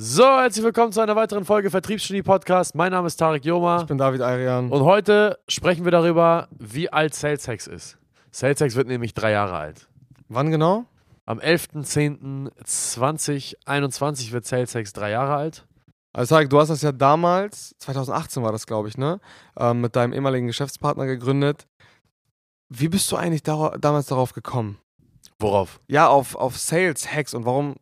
So, herzlich willkommen zu einer weiteren Folge Vertriebsgenie Podcast. Mein Name ist Tarek Joma. Ich bin David Arian. Und heute sprechen wir darüber, wie alt Sales ist. Sales wird nämlich drei Jahre alt. Wann genau? Am 11.10.2021 wird Sales drei Jahre alt. Also Tarek, du hast das ja damals, 2018 war das glaube ich, ne? Ähm, mit deinem ehemaligen Geschäftspartner gegründet. Wie bist du eigentlich da, damals darauf gekommen? Worauf? Ja, auf, auf Sales Hacks und warum,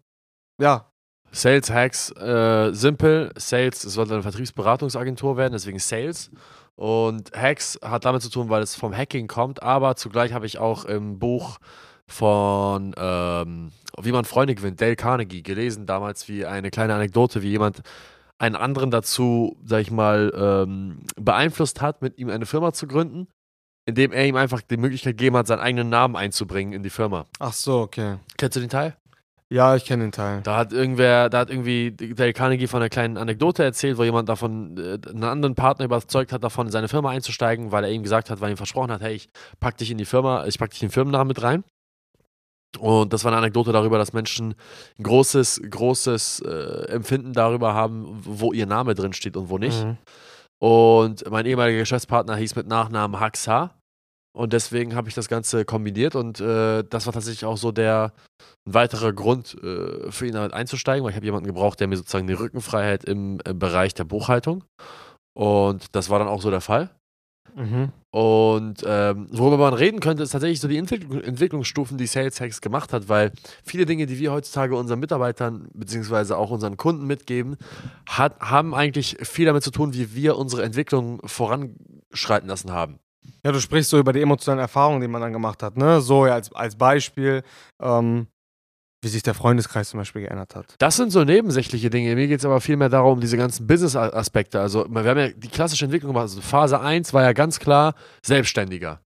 ja, Sales Hacks, äh, simpel. Sales sollte eine Vertriebsberatungsagentur werden, deswegen Sales. Und Hacks hat damit zu tun, weil es vom Hacking kommt, aber zugleich habe ich auch im Buch von ähm, Wie man Freunde gewinnt, Dale Carnegie, gelesen damals wie eine kleine Anekdote, wie jemand einen anderen dazu, sag ich mal, ähm, beeinflusst hat, mit ihm eine Firma zu gründen, indem er ihm einfach die Möglichkeit gegeben hat, seinen eigenen Namen einzubringen in die Firma. Ach so, okay. Kennst du den Teil? Ja, ich kenne den Teil. Da hat irgendwer, da hat irgendwie Dale Carnegie von einer kleinen Anekdote erzählt, wo jemand davon, äh, einen anderen Partner überzeugt hat, davon in seine Firma einzusteigen, weil er ihm gesagt hat, weil er ihm versprochen hat, hey, ich pack dich in die Firma, ich pack dich in den Firmennamen mit rein. Und das war eine Anekdote darüber, dass Menschen ein großes, großes äh, Empfinden darüber haben, wo ihr Name drin steht und wo nicht. Mhm. Und mein ehemaliger Geschäftspartner hieß mit Nachnamen Haxa. Und deswegen habe ich das Ganze kombiniert und äh, das war tatsächlich auch so der ein weiterer Grund äh, für ihn damit einzusteigen, weil ich habe jemanden gebraucht, der mir sozusagen die Rückenfreiheit im, im, Bereich der Buchhaltung. Und das war dann auch so der Fall. Mhm. Und ähm, worüber man reden könnte, ist tatsächlich so die Entwickl Entwicklungsstufen, die Sales Hacks gemacht hat, weil viele Dinge, die wir heutzutage unseren Mitarbeitern beziehungsweise auch unseren Kunden mitgeben, hat, haben eigentlich viel damit zu tun, wie wir unsere Entwicklung voranschreiten lassen haben. Ja, du sprichst so über die emotionalen Erfahrungen, die man dann gemacht hat, ne? So ja, als, als Beispiel, ähm, wie sich der Freundeskreis zum Beispiel geändert hat. Das sind so nebensächliche Dinge. Mir geht es aber vielmehr darum, diese ganzen Business-Aspekte. Also, wir haben ja die klassische Entwicklung gemacht. Also Phase 1 war ja ganz klar Selbstständiger.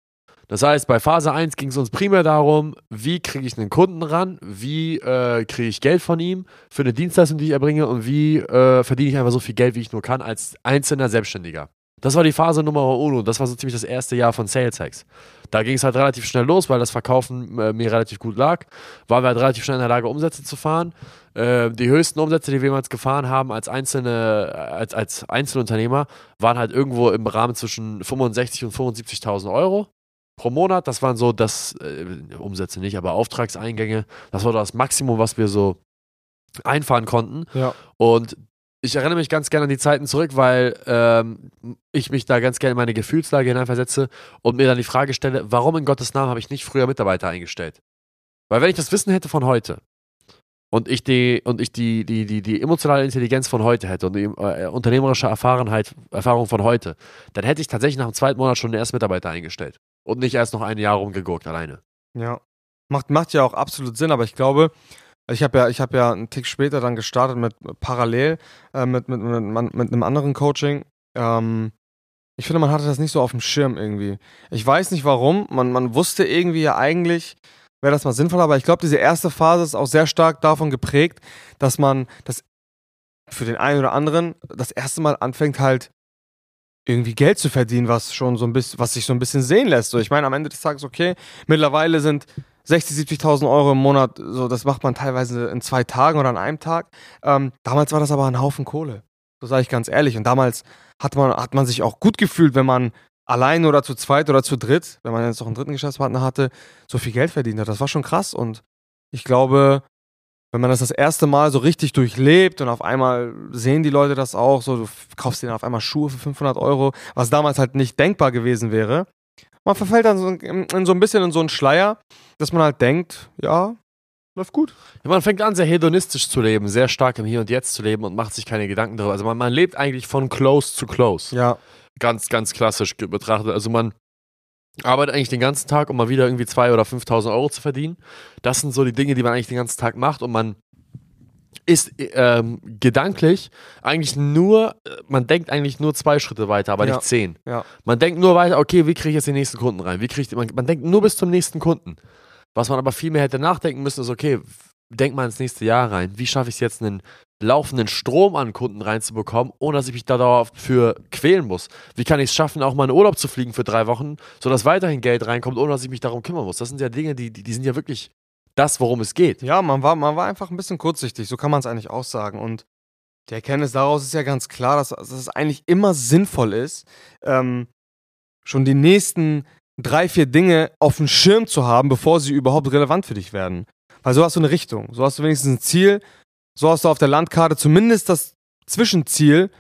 Das heißt, bei Phase 1 ging es uns primär darum, wie kriege ich einen Kunden ran, wie äh, kriege ich Geld von ihm für eine Dienstleistung, die ich erbringe und wie äh, verdiene ich einfach so viel Geld, wie ich nur kann, als einzelner Selbstständiger. Das war die Phase Nummer uno. Das war so ziemlich das erste Jahr von Sales Hacks. Da ging es halt relativ schnell los, weil das Verkaufen äh, mir relativ gut lag. Waren wir halt relativ schnell in der Lage, Umsätze zu fahren. Äh, die höchsten Umsätze, die wir jemals gefahren haben als, einzelne, als, als Einzelunternehmer, waren halt irgendwo im Rahmen zwischen 65.000 und 75.000 Euro pro Monat. Das waren so das, äh, Umsätze nicht, aber Auftragseingänge. Das war das Maximum, was wir so einfahren konnten. Ja. Und ich erinnere mich ganz gerne an die Zeiten zurück, weil ähm, ich mich da ganz gerne in meine Gefühlslage hineinversetze und mir dann die Frage stelle, warum in Gottes Namen habe ich nicht früher Mitarbeiter eingestellt? Weil wenn ich das Wissen hätte von heute und ich die und ich die, die, die, die emotionale Intelligenz von heute hätte und die äh, unternehmerische Erfahrenheit, Erfahrung von heute, dann hätte ich tatsächlich nach dem zweiten Monat schon den ersten Mitarbeiter eingestellt und nicht erst noch ein Jahr rumgegurkt alleine. Ja. Macht, macht ja auch absolut Sinn, aber ich glaube, ich habe ja, ich ja einen Tick später dann gestartet mit parallel äh, mit, mit, mit, mit, einem anderen Coaching. Ähm, ich finde, man hatte das nicht so auf dem Schirm irgendwie. Ich weiß nicht warum. Man, man wusste irgendwie ja eigentlich, wäre das mal sinnvoll, aber ich glaube, diese erste Phase ist auch sehr stark davon geprägt, dass man das für den einen oder anderen das erste Mal anfängt halt irgendwie Geld zu verdienen, was schon so ein bisschen, was sich so ein bisschen sehen lässt. So, ich meine, am Ende des Tages, okay, mittlerweile sind 60, 70.000 Euro im Monat, so das macht man teilweise in zwei Tagen oder an einem Tag. Ähm, damals war das aber ein Haufen Kohle. So sage ich ganz ehrlich. Und damals hat man, hat man sich auch gut gefühlt, wenn man allein oder zu zweit oder zu dritt, wenn man jetzt noch einen dritten Geschäftspartner hatte, so viel Geld verdient hat. Das war schon krass. Und ich glaube, wenn man das das erste Mal so richtig durchlebt und auf einmal sehen die Leute das auch, so du kaufst denen auf einmal Schuhe für 500 Euro, was damals halt nicht denkbar gewesen wäre, man verfällt dann so in, in so ein bisschen in so einen Schleier, dass man halt denkt, ja, läuft gut. Ja, man fängt an, sehr hedonistisch zu leben, sehr stark im Hier und Jetzt zu leben und macht sich keine Gedanken darüber. Also man, man lebt eigentlich von close zu close. Ja. Ganz, ganz klassisch betrachtet. Also man arbeitet eigentlich den ganzen Tag, um mal wieder irgendwie 2.000 oder 5.000 Euro zu verdienen. Das sind so die Dinge, die man eigentlich den ganzen Tag macht und man ist ähm, gedanklich eigentlich nur, man denkt eigentlich nur zwei Schritte weiter, aber ja. nicht zehn. Ja. Man denkt nur weiter, okay, wie kriege ich jetzt den nächsten Kunden rein? Wie ich, man, man denkt nur bis zum nächsten Kunden. Was man aber viel mehr hätte nachdenken müssen, ist, okay, denk mal ins nächste Jahr rein. Wie schaffe ich es jetzt, einen laufenden Strom an Kunden reinzubekommen, ohne dass ich mich da dafür quälen muss? Wie kann ich es schaffen, auch mal in Urlaub zu fliegen für drei Wochen, sodass weiterhin Geld reinkommt, ohne dass ich mich darum kümmern muss? Das sind ja Dinge, die, die, die sind ja wirklich das, worum es geht. Ja, man war, man war einfach ein bisschen kurzsichtig, so kann man es eigentlich auch sagen. Und Die Erkenntnis daraus ist ja ganz klar, dass, dass es eigentlich immer sinnvoll ist, ähm, schon die nächsten drei, vier Dinge auf dem Schirm zu haben, bevor sie überhaupt relevant für dich werden. Weil so hast du eine Richtung, so hast du wenigstens ein Ziel, so hast du auf der Landkarte zumindest das Zwischenziel,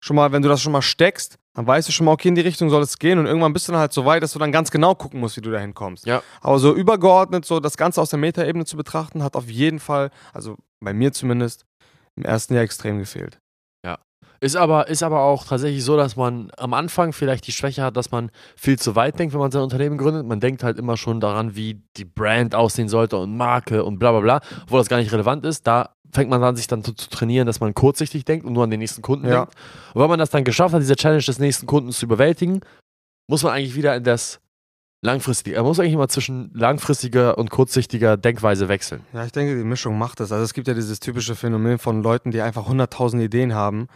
schon mal, wenn du das schon mal steckst, dann weißt du schon mal, okay, in die Richtung soll es gehen und irgendwann bist du dann halt so weit, dass du dann ganz genau gucken musst, wie du dahin kommst. Ja. Aber so übergeordnet, so das Ganze aus der Metaebene zu betrachten, hat auf jeden Fall, also bei mir zumindest, im ersten Jahr extrem gefehlt. Ist aber, ist aber auch tatsächlich so, dass man am Anfang vielleicht die Schwäche hat, dass man viel zu weit denkt, wenn man sein Unternehmen gründet. Man denkt halt immer schon daran, wie die Brand aussehen sollte und Marke und bla bla bla, obwohl das gar nicht relevant ist. Da fängt man an, sich dann zu, zu trainieren, dass man kurzsichtig denkt und nur an den nächsten Kunden Ja. denkt. Und wenn man das dann geschafft hat, diese Challenge des nächsten Kunden zu überwältigen, muss man eigentlich wieder in das langfristige, man muss eigentlich immer zwischen langfristiger und kurzsichtiger Denkweise wechseln. Ja, ich denke, die Mischung macht es. Also es gibt ja dieses typische Phänomen von Leuten, die einfach 100.000 Ideen haben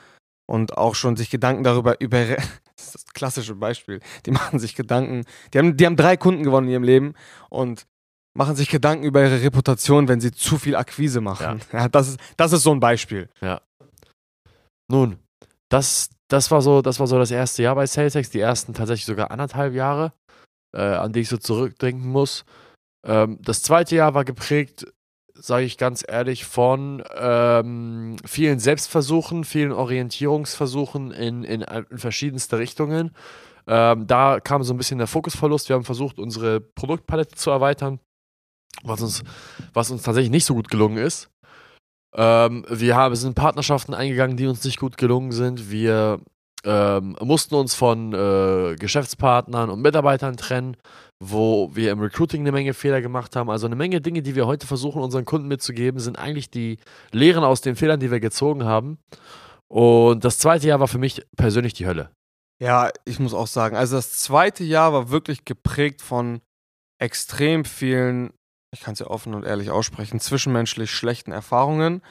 und auch schon sich Gedanken darüber über... Das ist das klassische Beispiel. Die machen sich Gedanken... Die haben, die haben drei Kunden gewonnen in ihrem Leben und machen sich Gedanken über ihre Reputation, wenn sie zu viel Akquise machen. Ja. das, ist, das ist so ein Beispiel. Nun, das, das, war so, das war so das erste Jahr bei SalesX, die ersten tatsächlich sogar anderthalb Jahre, äh, an die ich so zurückdenken muss. Ähm, das zweite Jahr war geprägt, sage ich ganz ehrlich, von ähm, vielen Selbstversuchen, vielen Orientierungsversuchen in, in, in verschiedenste Richtungen. Ähm, da kam so ein bisschen der Fokusverlust. Wir haben versucht, unsere Produktpalette zu erweitern, was uns, was uns tatsächlich nicht so gut gelungen ist. Ähm, wir haben, sind Partnerschaften eingegangen, die uns nicht gut gelungen sind. Wir ähm, mussten uns von äh, Geschäftspartnern und Mitarbeitern trennen, wo wir im Recruiting eine Menge Fehler gemacht haben. Also eine Menge Dinge, die wir heute versuchen, unseren Kunden mitzugeben, sind eigentlich die Lehren aus den Fehlern, die wir gezogen haben. Und das zweite Jahr war für mich persönlich die Hölle. Ja, ich muss auch sagen, also das zweite Jahr war wirklich geprägt von extrem vielen, ich kann es ja offen und ehrlich aussprechen, zwischenmenschlich schlechten Erfahrungen.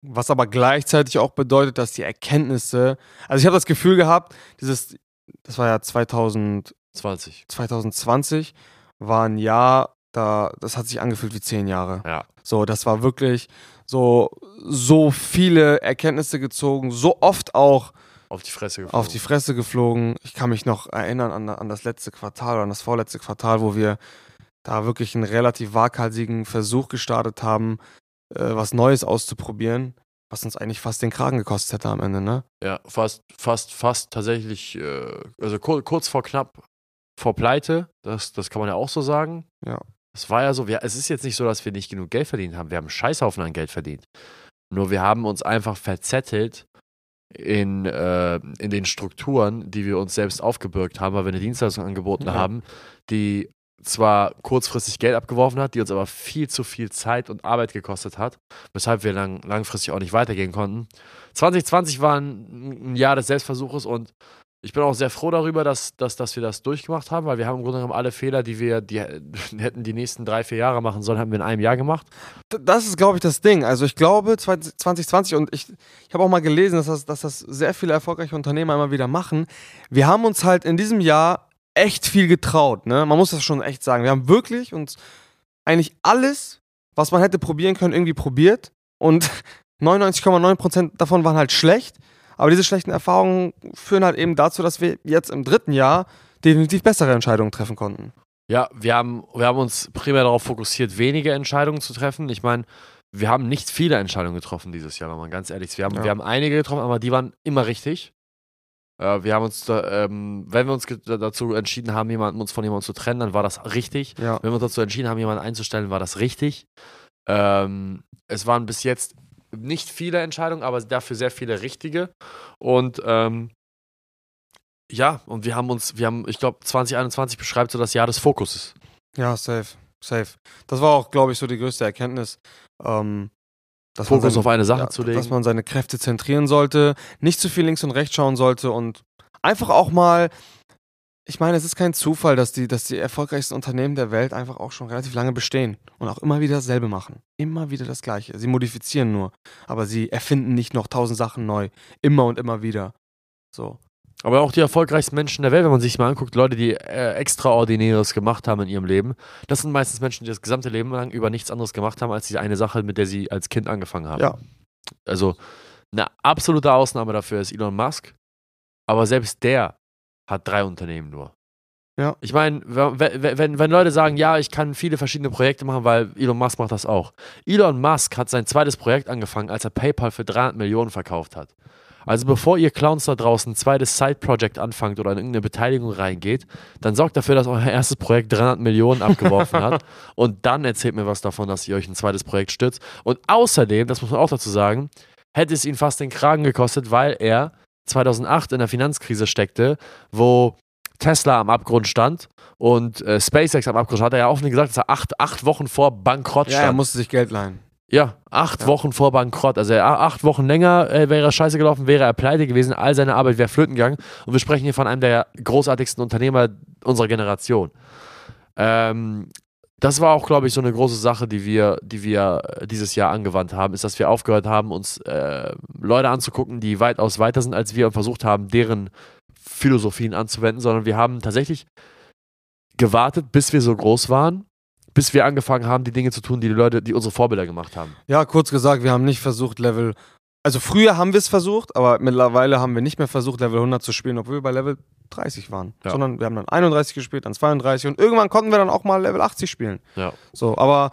Was aber gleichzeitig auch bedeutet, dass die Erkenntnisse, also ich habe das Gefühl gehabt, dieses, das war ja 2000, 20. 2020, war ein Jahr, da, das hat sich angefühlt wie zehn Jahre. Ja. So, das war wirklich so, so viele Erkenntnisse gezogen, so oft auch Auf die Fresse geflogen. auf die Fresse geflogen. Ich kann mich noch erinnern an, an das letzte Quartal oder an das vorletzte Quartal, wo wir da wirklich einen relativ waghalsigen Versuch gestartet haben, äh, was Neues auszuprobieren, was uns eigentlich fast den Kragen gekostet hätte am Ende, ne? Ja, fast, fast, fast tatsächlich, äh, also kur kurz vor knapp vor Pleite, das, das kann man ja auch so sagen. Ja. Es war ja so, wir, es ist jetzt nicht so, dass wir nicht genug Geld verdient haben. Wir haben einen Scheißhaufen an Geld verdient. Nur wir haben uns einfach verzettelt in, äh, in den Strukturen, die wir uns selbst aufgebürgt haben, weil wir eine Dienstleistung angeboten Ja. haben, die zwar kurzfristig Geld abgeworfen hat, die uns aber viel zu viel Zeit und Arbeit gekostet hat, weshalb wir lang, langfristig auch nicht weitergehen konnten. 2020 war ein, ein Jahr des Selbstversuches und ich bin auch sehr froh darüber, dass, dass, dass wir das durchgemacht haben, weil wir haben im Grunde genommen alle Fehler, die wir die hätten die nächsten drei, vier Jahre machen sollen, haben wir in einem Jahr gemacht. Das ist, glaube ich, das Ding. Also ich glaube, 2020 und ich, ich habe auch mal gelesen, dass das, dass das sehr viele erfolgreiche Unternehmer immer wieder machen. Wir haben uns halt in diesem Jahr echt viel getraut. Ne? Man muss das schon echt sagen. Wir haben wirklich uns eigentlich alles, was man hätte probieren können, irgendwie probiert. Und 99,9% davon waren halt schlecht. Aber diese schlechten Erfahrungen führen halt eben dazu, dass wir jetzt im dritten Jahr definitiv bessere Entscheidungen treffen konnten. Ja, wir haben, wir haben uns primär darauf fokussiert, wenige Entscheidungen zu treffen. Ich meine, wir haben nicht viele Entscheidungen getroffen dieses Jahr, wenn man ganz ehrlich ist. Wir haben, Ja. wir haben einige getroffen, aber die waren immer richtig. Äh, wir haben uns, da, ähm, wenn wir uns dazu entschieden haben, jemanden, uns von jemandem zu trennen, dann war das richtig. Ja. Wenn wir uns dazu entschieden haben, jemanden einzustellen, war das richtig. Ähm, es waren bis jetzt nicht viele Entscheidungen, aber dafür sehr viele richtige. Und ähm, ja, und wir haben uns, wir haben, ich glaube, 2021 beschreibt so das Jahr des Fokuses. Ja, safe. Safe. Das war auch, glaube ich, so die größte Erkenntnis. Ähm, dass man Fokus seine- auf eine Sache ja, zu legen. Dass man seine Kräfte zentrieren sollte, nicht zu viel links und rechts schauen sollte und einfach auch mal. Ich meine, es ist kein Zufall, dass die, dass die erfolgreichsten Unternehmen der Welt einfach auch schon relativ lange bestehen und auch immer wieder dasselbe machen. Immer wieder das Gleiche. Sie modifizieren nur, aber sie erfinden nicht noch tausend Sachen neu. Immer und immer wieder. So. Aber auch die erfolgreichsten Menschen der Welt, wenn man sich mal anguckt, Leute, die äh, Extraordinäres gemacht haben in ihrem Leben, das sind meistens Menschen, die das gesamte Leben lang über nichts anderes gemacht haben, als diese eine Sache, mit der sie als Kind angefangen haben. Ja. Also Eine absolute Ausnahme dafür ist Elon Musk. Aber selbst der hat drei Unternehmen nur. Ja. Ich meine, wenn, wenn, wenn Leute sagen, ja, ich kann viele verschiedene Projekte machen, weil Elon Musk macht das auch. Elon Musk hat sein zweites Projekt angefangen, als er PayPal für 300 Millionen verkauft hat. Also bevor ihr Clowns da draußen ein zweites Side-Project anfangt oder in irgendeine Beteiligung reingeht, dann sorgt dafür, dass euer erstes Projekt 300 Millionen abgeworfen hat und dann erzählt mir was davon, dass ihr euch ein zweites Projekt stützt. Und außerdem, das muss man auch dazu sagen, hätte es ihn fast den Kragen gekostet, weil er 2008 in der Finanzkrise steckte, wo Tesla am Abgrund stand und äh, SpaceX am Abgrund stand, hat er ja offen gesagt, dass er acht, acht Wochen vor Bankrott stand. Ja, er musste sich Geld leihen. Ja, acht Ja. Wochen vor Bankrott. Also acht Wochen länger äh, wäre er scheiße gelaufen, wäre er pleite gewesen, all seine Arbeit wäre flöten gegangen. Und wir sprechen hier von einem der großartigsten Unternehmer unserer Generation. Ähm, das war auch, glaube ich, so eine große Sache, die wir, die wir äh, dieses Jahr angewandt haben, ist, dass wir aufgehört haben, uns äh, Leute anzugucken, die weitaus weiter sind als wir und versucht haben, deren Philosophien anzuwenden, sondern wir haben tatsächlich gewartet, bis wir so groß waren, bis wir angefangen haben, die Dinge zu tun, die die Leute, die unsere Vorbilder gemacht haben. Ja, kurz gesagt, wir haben nicht versucht, Level. Also früher haben wir es versucht, aber mittlerweile haben wir nicht mehr versucht, Level 100 zu spielen, obwohl wir bei Level 30 waren. Ja. Sondern wir haben dann 31 gespielt, dann 32 und irgendwann konnten wir dann auch mal Level 80 spielen. Ja. So, aber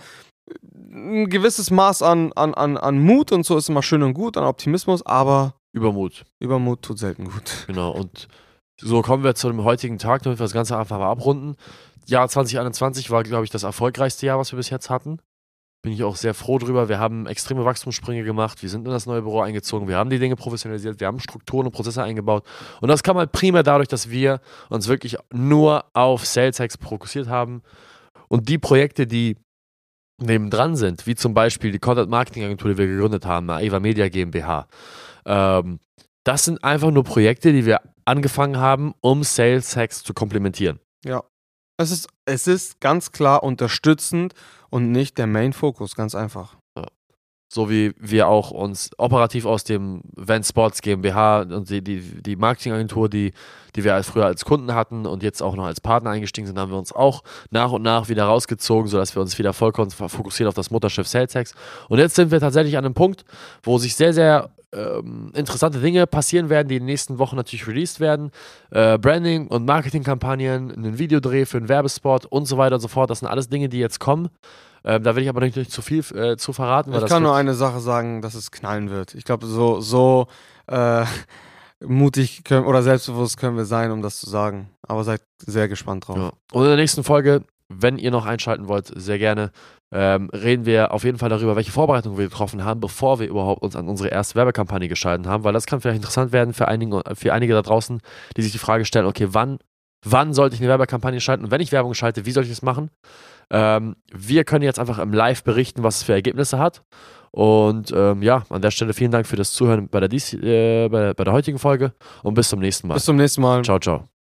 ein gewisses Maß an, an, an, an Mut und so ist immer schön und gut, an Optimismus, aber Übermut, Übermut tut selten gut. genau. Und so kommen wir zu dem heutigen Tag, damit wir das Ganze einfach mal abrunden. Jahr 2021 war, glaube ich, das erfolgreichste Jahr, was wir bis jetzt hatten. Bin ich auch sehr froh drüber. Wir haben extreme Wachstumssprünge gemacht. Wir sind in das neue Büro eingezogen. Wir haben die Dinge professionalisiert. Wir haben Strukturen und Prozesse eingebaut. Und das kam halt primär dadurch, dass wir uns wirklich nur auf Sales Hacks fokussiert haben. Und die Projekte, die nebendran sind, wie zum Beispiel die Content Marketing Agentur, die wir gegründet haben, Eva Media GmbH, ähm, das sind einfach nur Projekte, die wir angefangen haben, um Sales Hacks zu komplementieren. Ja. Es ist, es ist ganz klar unterstützend und nicht der Main-Fokus, ganz einfach. So wie wir auch uns operativ aus dem Van Sports GmbH und die, die, die Marketingagentur, die, die wir als früher als Kunden hatten und jetzt auch noch als Partner eingestiegen sind, haben wir uns auch nach und nach wieder rausgezogen, sodass wir uns wieder vollkommen fokussieren auf das Mutterschiff SalesX. Und jetzt sind wir tatsächlich an einem Punkt, wo sich sehr, sehr ähm, interessante Dinge passieren werden, die in den nächsten Wochen natürlich released werden. Äh, Branding und Marketingkampagnen, einen Videodreh für einen Werbespot und so weiter und so fort. Das sind alles Dinge, die jetzt kommen. Ähm, da will ich aber nicht, nicht zu viel äh, zu verraten. Ich kann nur eine Sache sagen, dass es knallen wird. Ich glaube, so, so äh, mutig können, oder selbstbewusst können wir sein, um das zu sagen. Aber seid sehr gespannt drauf. Ja. Und in der nächsten Folge, wenn ihr noch einschalten wollt, sehr gerne, ähm, reden wir auf jeden Fall darüber, welche Vorbereitungen wir getroffen haben, bevor wir überhaupt uns an unsere erste Werbekampagne geschalten haben, weil das kann vielleicht interessant werden für einige, für einige da draußen, die sich die Frage stellen, okay, wann, wann sollte ich eine Werbekampagne schalten und wenn ich Werbung schalte, wie soll ich das machen? Ähm, wir können jetzt einfach im Live berichten, was es für Ergebnisse hat. Und ähm, ja, an der Stelle vielen Dank für das Zuhören bei der, dies, äh, bei, bei der heutigen Folge und bis zum nächsten Mal. Bis zum nächsten Mal. Ciao, ciao.